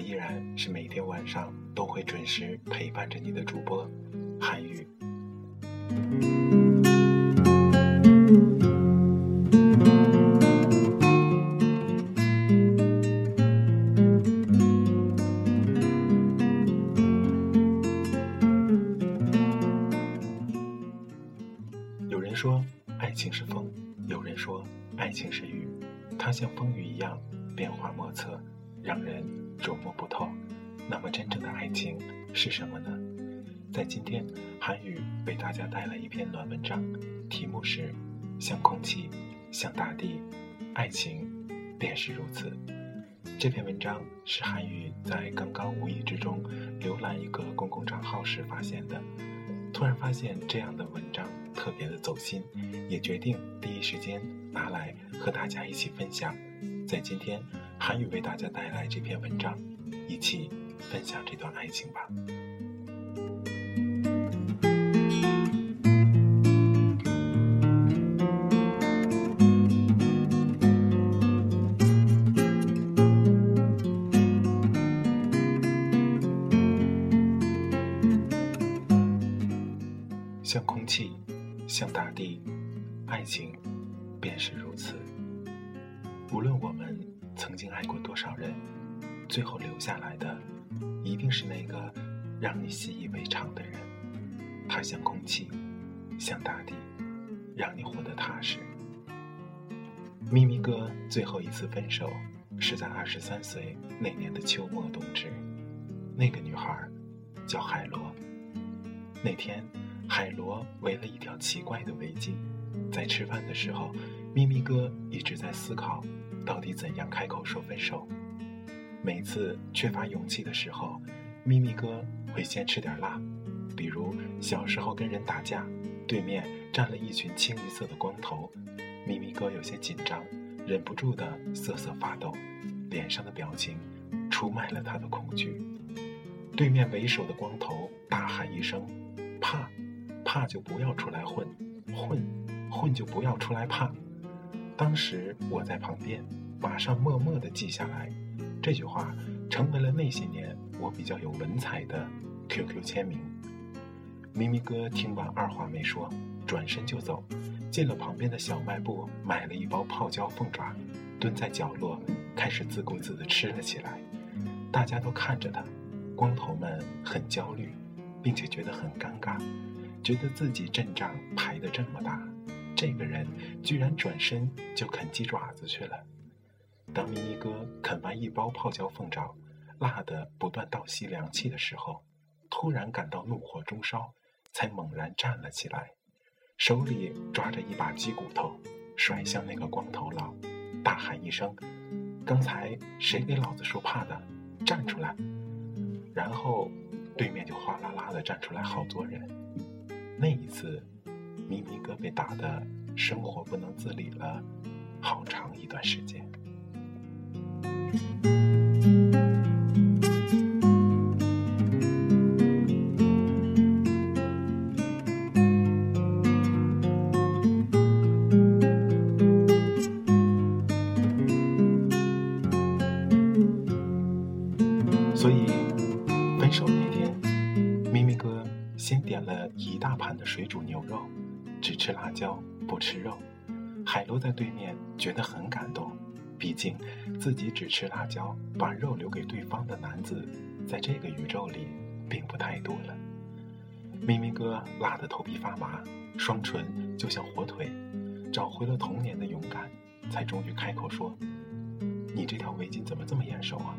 依然是每天晚上都会准时陪伴着你的主播。带来一篇暖文章，题目是《像空气，像大地，爱情便是如此》。这篇文章是韩语在刚刚无意之中浏览一个公共账号时发现的，突然发现这样的文章特别的走心，也决定第一时间拿来和大家一起分享。在今天。韩语为大家带来这篇文章，一起分享这段爱情吧。向大地，让你活得踏实。咪咪哥最后一次分手是在二十三岁那年的秋末冬至。那个女孩叫海螺。那天，海螺围了一条奇怪的围巾。在吃饭的时候，咪咪哥一直在思考。到底怎样开口说分手？每次缺乏勇气的时候，咪咪哥会先吃点辣，比如小时候跟人打架，对面站了一群清一色的光头，咪咪哥有些紧张，忍不住的瑟瑟发抖，脸上的表情出卖了他的恐惧。对面为首的光头大喊一声：“怕，怕就不要出来混，混，混就不要出来怕。”当时我在旁边，马上默默地记下来，这句话成为了那些年我比较有文采的 QQ 签名。咪咪哥听完二话没说，转身就走，进了旁边的小卖部，买了一包泡椒凤爪，蹲在角落开始自顾自地吃了起来。大家都看着他，光头们很焦虑，并且觉得很尴尬，觉得自己阵仗排得这么大。这个人居然转身就啃鸡爪子去了。当咪咪哥啃完一包泡椒凤爪，辣得不断倒吸凉气的时候，突然感到怒火中烧，才猛然站了起来，手里抓着一把鸡骨头，甩向那个光头佬，大喊一声：“刚才谁给老子说怕的？站出来！”然后，对面就哗啦啦的站出来好多人。那一次。咪咪哥被打的生活不能自理了，好长一段时间。水煮牛肉，只吃辣椒不吃肉。海螺在对面觉得很感动，毕竟自己只吃辣椒，把肉留给对方的男子，在这个宇宙里并不太多了。咪咪哥辣得头皮发麻，双唇就像火腿，找回了童年的勇敢，才终于开口说：“你这条围巾怎么这么眼熟啊？”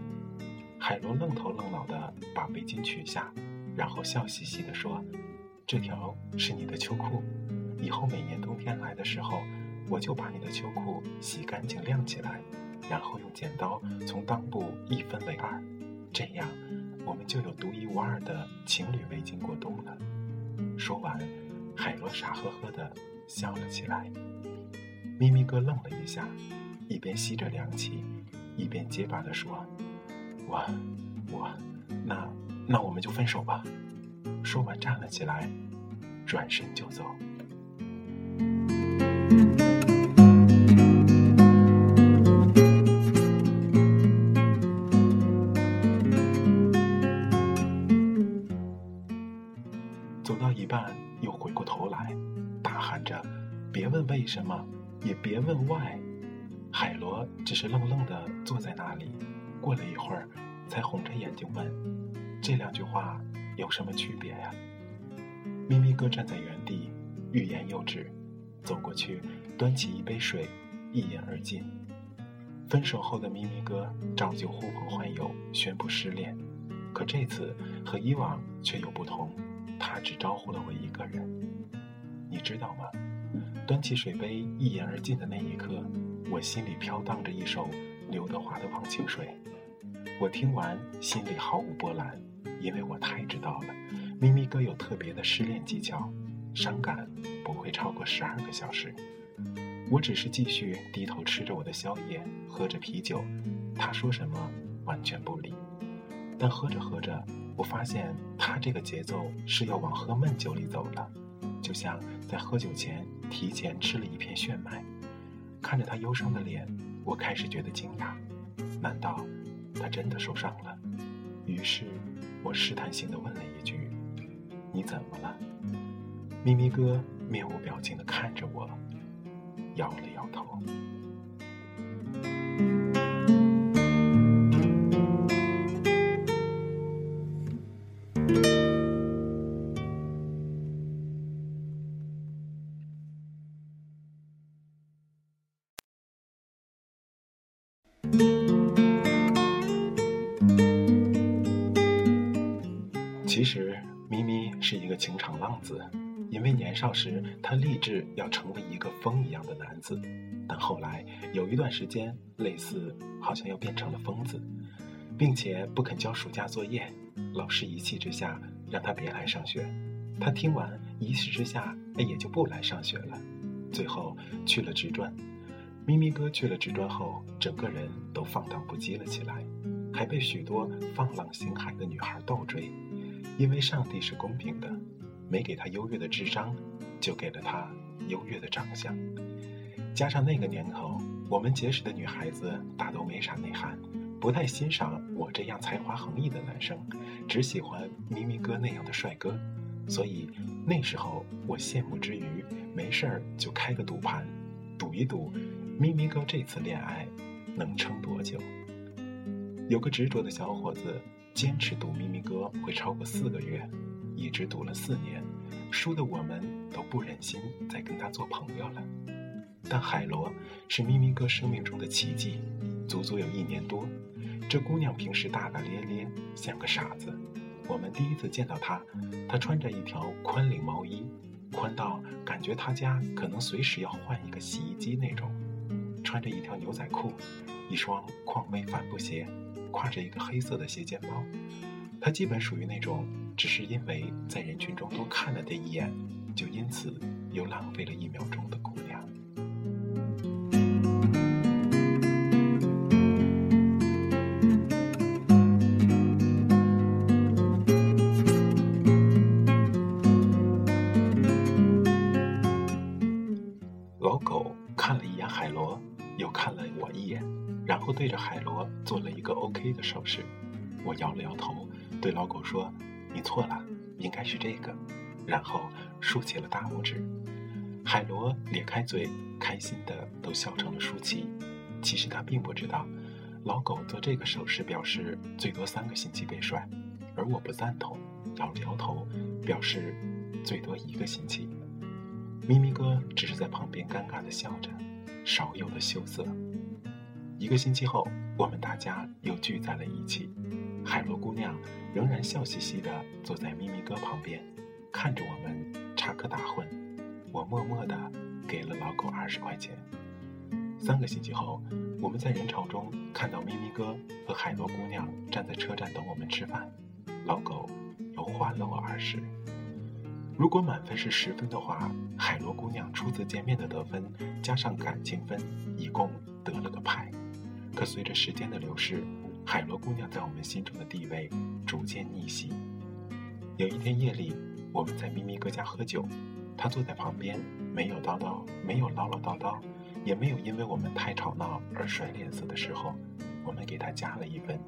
海螺愣头愣脑地把围巾取下，然后笑嘻嘻地说：“这条是你的秋裤，以后每年冬天来的时候，我就把你的秋裤洗干净晾起来，然后用剪刀从裆部一分为二，这样我们就有独一无二的情侣围巾过冬了。”说完，海螺傻呵呵的笑了起来。咪咪哥愣了一下，一边吸着凉气，一边结巴地说。我，我，那那我们就分手吧。说完站了起来，转身就走。走到一半，又回过头来，大喊着：“别问为什么，也别问 why。”海螺只是愣愣的坐在那里。过了一会儿，才红着眼睛问：“什么区别呀？”咪咪哥站在原地，欲言又止，走过去，端起一杯水，一饮而尽。分手后的咪咪哥照旧呼朋唤友，宣布失恋，可这次和以往却有不同，他只招呼了我一个人。你知道吗？端起水杯一饮而尽的那一刻，我心里飘荡着一首刘德华的《忘情水》。我听完，心里毫无波澜，因为我太知道了，咪咪哥有特别的失恋技巧，伤感不会超过十二个小时。我只是继续低头吃着我的宵夜，喝着啤酒，他说什么完全不理。但喝着喝着，我发现他这个节奏是要往喝闷酒里走了，就像在喝酒前提前吃了一片炫迈。看着他忧伤的脸，我开始觉得惊讶，难道？他真的受伤了，于是我试探性的问了一句：“你怎么了？”咪咪哥面无表情的看着我，摇了摇头。少时他立志要成为一个风一样的男子，但后来有一段时间，类似好像又变成了疯子，并且不肯交暑假作业，老师一气之下让他别来上学，他听完一气之下也就不来上学了，最后去了职专。咪咪哥去了职专后，整个人都放荡不羁了起来，还被许多放浪形骸的女孩倒追。因为上帝是公平的，没给他优越的智商，就给了他优越的长相。加上那个年头，我们结识的女孩子大都没啥内涵，不太欣赏我这样才华横溢的男生，只喜欢咪咪哥那样的帅哥。所以那时候我羡慕之余，没事儿就开个赌盘，赌一赌咪咪哥这次恋爱能撑多久。有个执着的小伙子。坚持赌咪咪哥会超过四个月，一直赌了四年，输的我们都不忍心再跟他做朋友了。但海螺是咪咪哥生命中的奇迹，足足有一年多。这姑娘平时大大咧咧，像个傻子。我们第一次见到她，她穿着一条宽领毛衣，宽到感觉她家可能随时要换一个洗衣机那种。穿着一条牛仔裤，一双匡威帆布鞋。挎着一个黑色的斜肩包，她基本属于那种只是因为在人群中多看了他一眼，就因此又浪费了一秒钟的姑娘。老狗看了一眼海螺，又看了我一眼。然后对着海螺做了一个 OK 的手势，我摇了摇头，对老狗说：“你错了，应该是这个。”然后竖起了大拇指。海螺咧开嘴，开心的都笑成了舒淇。其实他并不知道，老狗做这个手势表示最多三个星期被甩，而我不赞同，摇了摇头，表示最多一个星期。咪咪哥只是在旁边尴尬的笑着，少有的羞涩。一个星期后，我们大家又聚在了一起，海螺姑娘仍然笑嘻嘻的坐在咪咪哥旁边，看着我们插科打诨。我默默的给了老狗二十块钱。三个星期后，我们在人潮中看到咪咪哥和海螺姑娘站在车站等我们吃饭，老狗又还了我二十。如果满分是十分的话，海螺姑娘初次见面的得分加上感情分，一共得了个派。可随着时间的流逝，海螺姑娘在我们心中的地位逐渐逆袭。有一天夜里，我们在咪咪哥家喝酒，他坐在旁边，没有叨叨，没有唠唠叨叨。也没有因为我们太吵闹而甩脸色的时候，我们给他加了一分。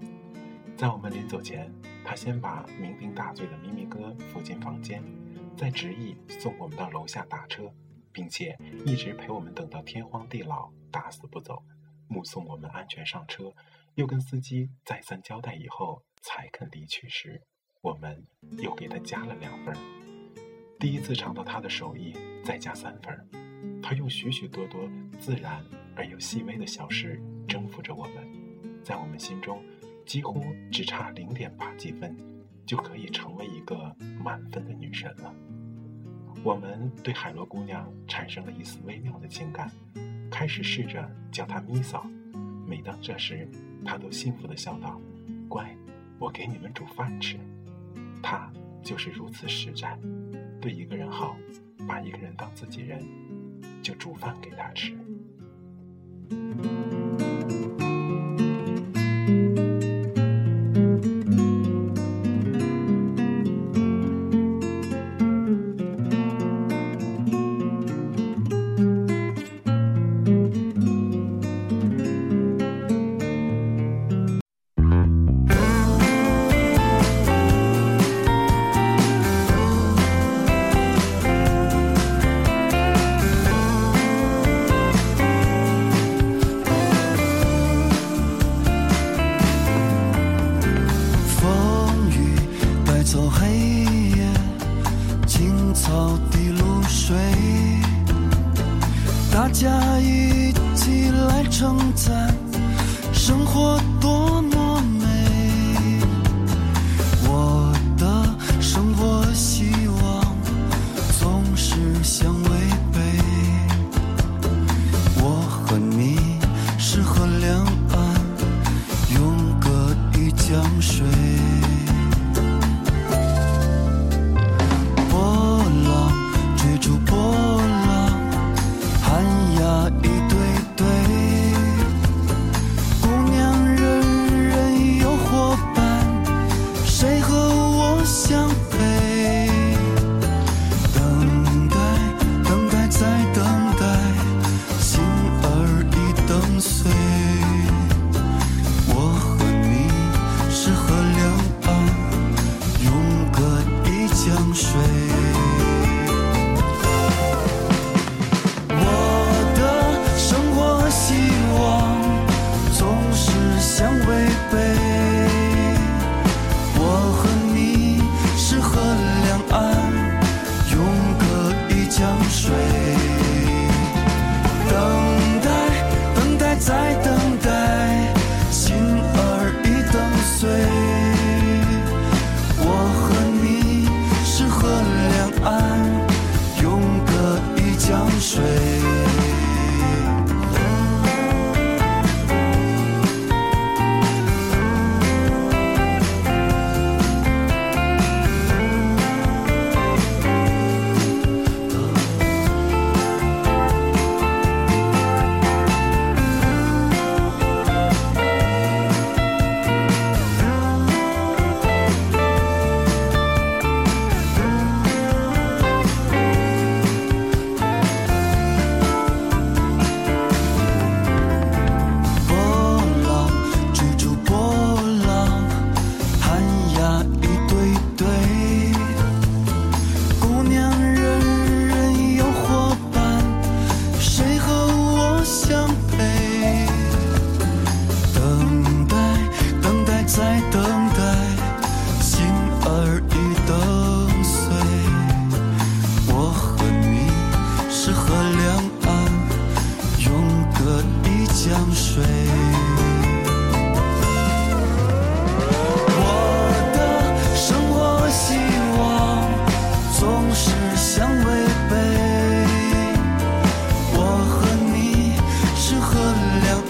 在我们临走前，他先把酩酊大醉的咪咪哥扶进房间，再执意送我们到楼下打车，并且一直陪我们等到天荒地老，打死不走，目送我们安全上车，又跟司机再三交代以后才肯离去时，我们又给他加了两分。第一次尝到他的手艺，再加三分。他用许许多多自然而又细微的小事征服着我们，在我们心中，几乎只差零点八几分，就可以成为一个满分的女神了。我们对海螺姑娘产生了一丝微妙的情感，开始试着叫她咪嫂。每当这时，他都幸福地笑道：“乖，我给你们煮饭吃。”他就是如此实在，对一个人好，把一个人当自己人。就煮饭给他吃。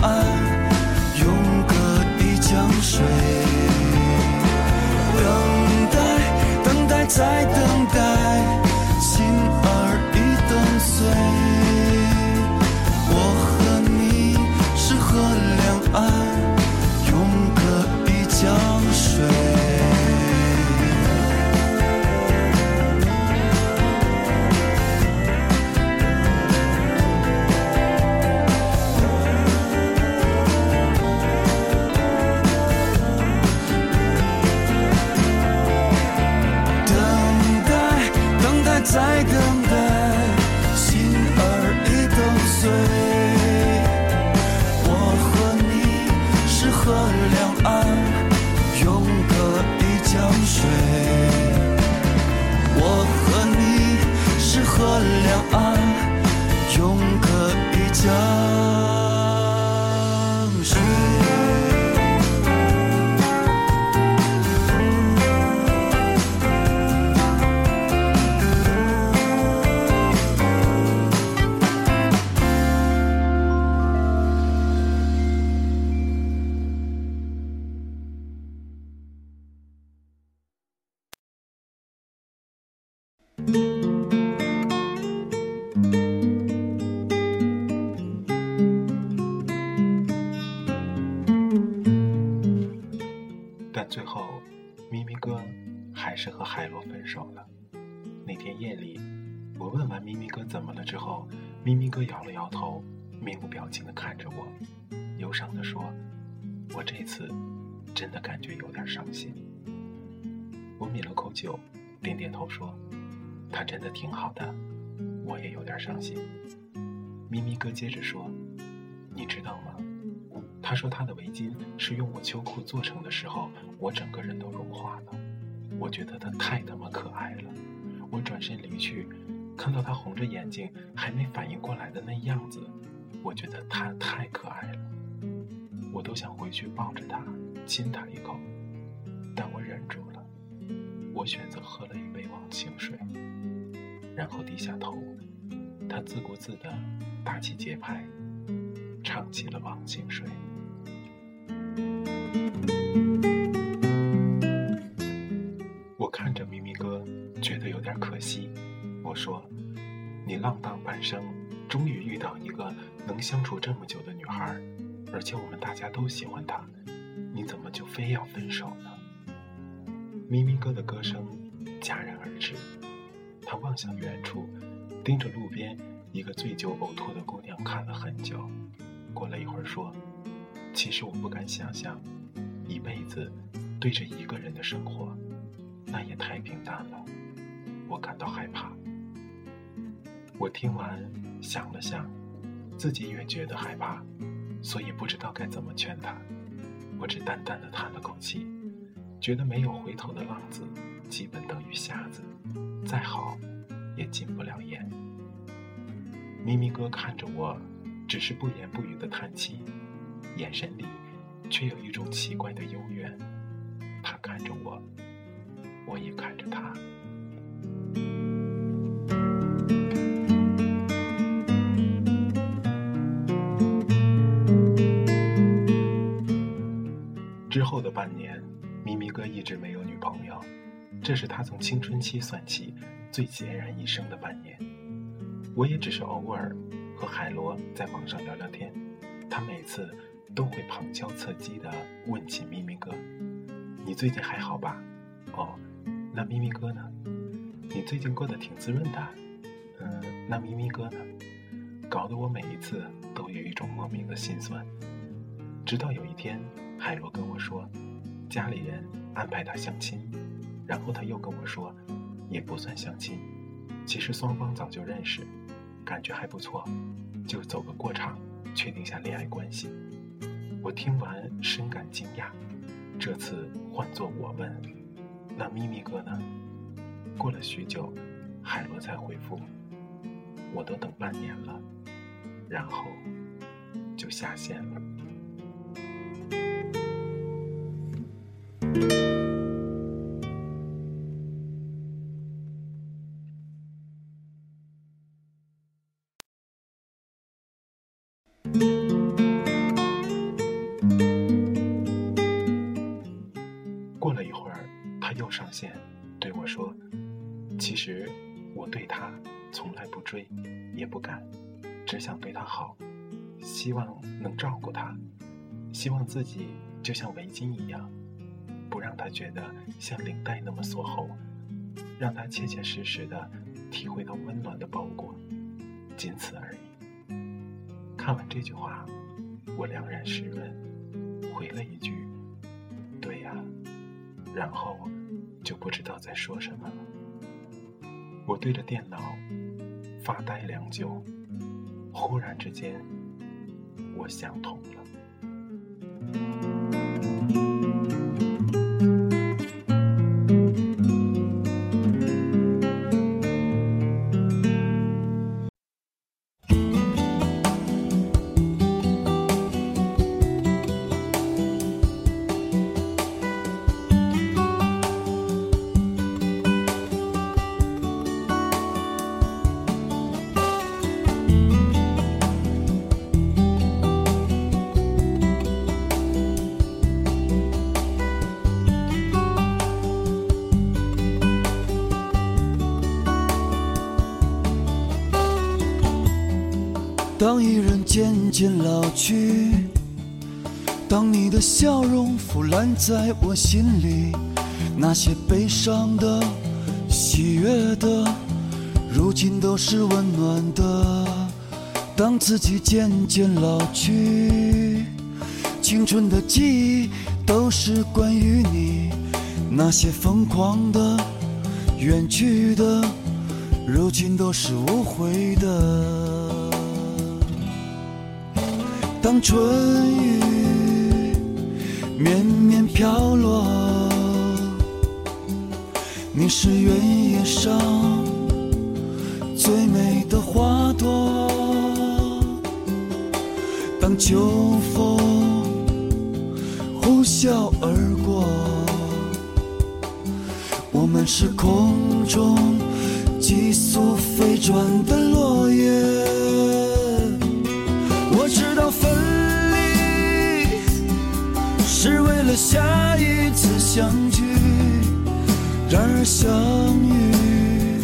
I 河两岸，永隔一江。表情地看着我，忧伤地说：“我这次真的感觉有点伤心。”我抿了口酒，点点头说：“他真的挺好的，我也有点伤心。”咪咪哥接着说：“你知道吗？”他说他的围巾是用我秋裤做成的时候，我整个人都融化了。我觉得他太他妈可爱了。我转身离去，看到他红着眼睛还没反应过来的那样子，我觉得他太可爱了。我都想回去抱着他，亲他一口，但我忍住了。我选择喝了一杯忘情水，然后低下头，他自顾自地打起节拍，唱起了忘情水。浪荡半生，终于遇到一个能相处这么久的女孩，而且我们大家都喜欢她，你怎么就非要分手呢？”咪咪哥的歌声戛然而止，他望向远处，盯着路边一个醉酒呕吐的姑娘看了很久。过了一会儿，说：“其实我不敢想象。”一辈子对着一个人的生活，那也太平淡了，我感到害怕。我听完想了想，自己也觉得害怕，所以不知道该怎么劝他。我只淡淡的叹了口气，觉得没有回头的浪子，基本等于瞎子，再好也进不了眼。咪咪哥看着我，只是不言不语的叹气，眼神里。却有一种奇怪的幽怨，这是他从青春期算起最孑然一生的半年。我也只是偶尔和海螺在网上聊聊天，他每次。都会旁敲侧击地问起咪咪哥：“你最近还好吧？哦，那咪咪哥呢？你最近过得挺滋润的。嗯，那咪咪哥呢？搞得我每一次都有一种莫名的心酸。直到有一天，海螺跟我说，家里人安排他相亲，然后他又跟我说，也不算相亲，其实双方早就认识，感觉还不错，就走个过场，确定下恋爱关系。”我听完深感惊讶，这次换作我问：“那咪咪哥呢？”过了许久，海螺才回复：“我都等半年了。”然后就下线了。希望能照顾他，希望自己就像围巾一样，不让他觉得像领带那么锁喉，让他切切实实的体会到温暖的包裹，仅此而已。”看完这句话，我两眼湿润，回了一句：“对呀。”然后。就不知道在说什么了。我对着电脑发呆良久，忽然之间，我想通了。当一人渐渐老去，当你的笑容腐烂在我心里，那些悲伤的、喜悦的，如今都是温暖的。当自己渐渐老去，青春的记忆都是关于你，那些疯狂的、远去的，如今都是无悔的。当春雨绵绵飘落，你是原野上最美的花朵。当秋风呼啸而过，我们是空中急速飞转的落叶。下一次相聚，然而相遇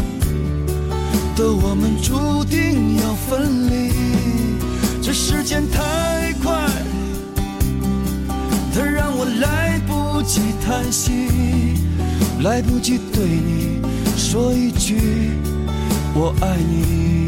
的我们注定要分离。这时间太快，它让我来不及叹息，来不及对你说一句我爱你。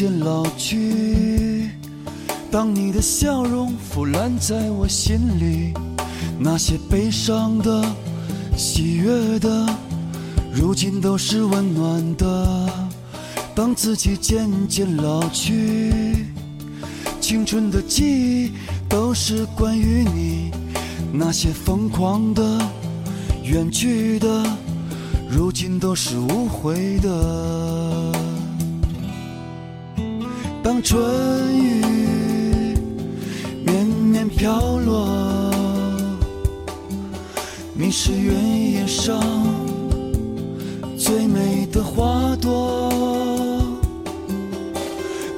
渐渐老去，当你的笑容腐烂在我心里，那些悲伤的、喜悦的，如今都是温暖的。当自己渐渐老去，青春的记忆都是关于你，那些疯狂的、远去的，如今都是无悔的。春雨绵绵飘落，你是原野上最美的花朵。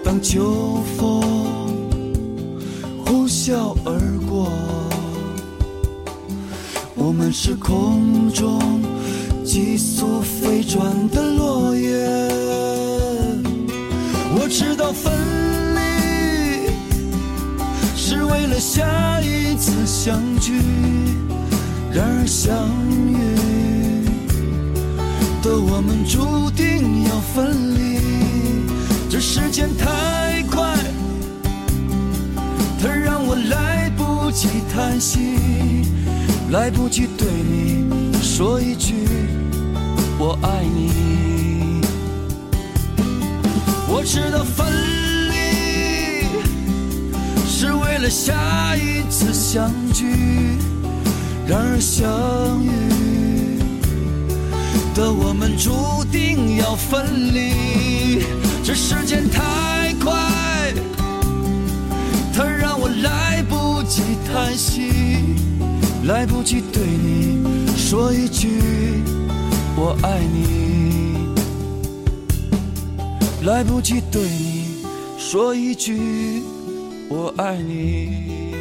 当秋风呼啸而过，我们是空中急速飞转的落叶。知道分离是为了下一次相聚，然而相遇的我们注定要分离。这时间太快，它让我来不及叹息，来不及对你说一句我爱你。我知道分离是为了下一次相聚，然而相遇的我们注定要分离。这时间太快，它让我来不及叹息，来不及对你说一句我爱你。来不及对你说一句我爱你。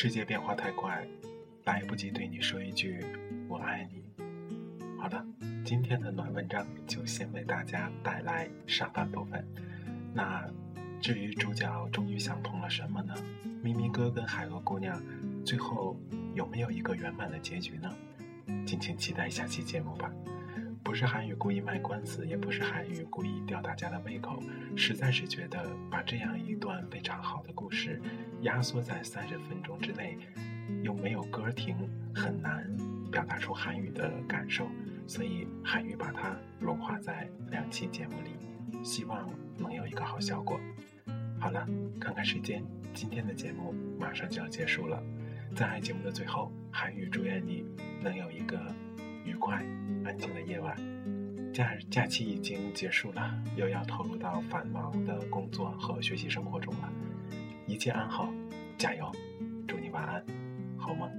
世界变化太快，来不及对你说一句“我爱你”。好的，今天的暖文章就先为大家带来上半部分。那至于主角终于想通了什么呢？咪咪哥跟海鹅姑娘最后有没有一个圆满的结局呢？敬请期待下期节目吧。不是韩语故意卖关子，也不是韩语故意吊大家的胃口，实在是觉得把这样一段非常好的故事压缩在三十分钟之内，又没有歌停，很难表达出韩语的感受，所以韩语把它融化在两期节目里，希望能有一个好效果。好了，看看时间，今天的节目马上就要结束了，在节目的最后，韩语祝愿你能有一个愉快。安静的夜晚，假假期已经结束了，又要投入到繁忙的工作和学习生活中了。一切安好，加油！祝你晚安，好梦。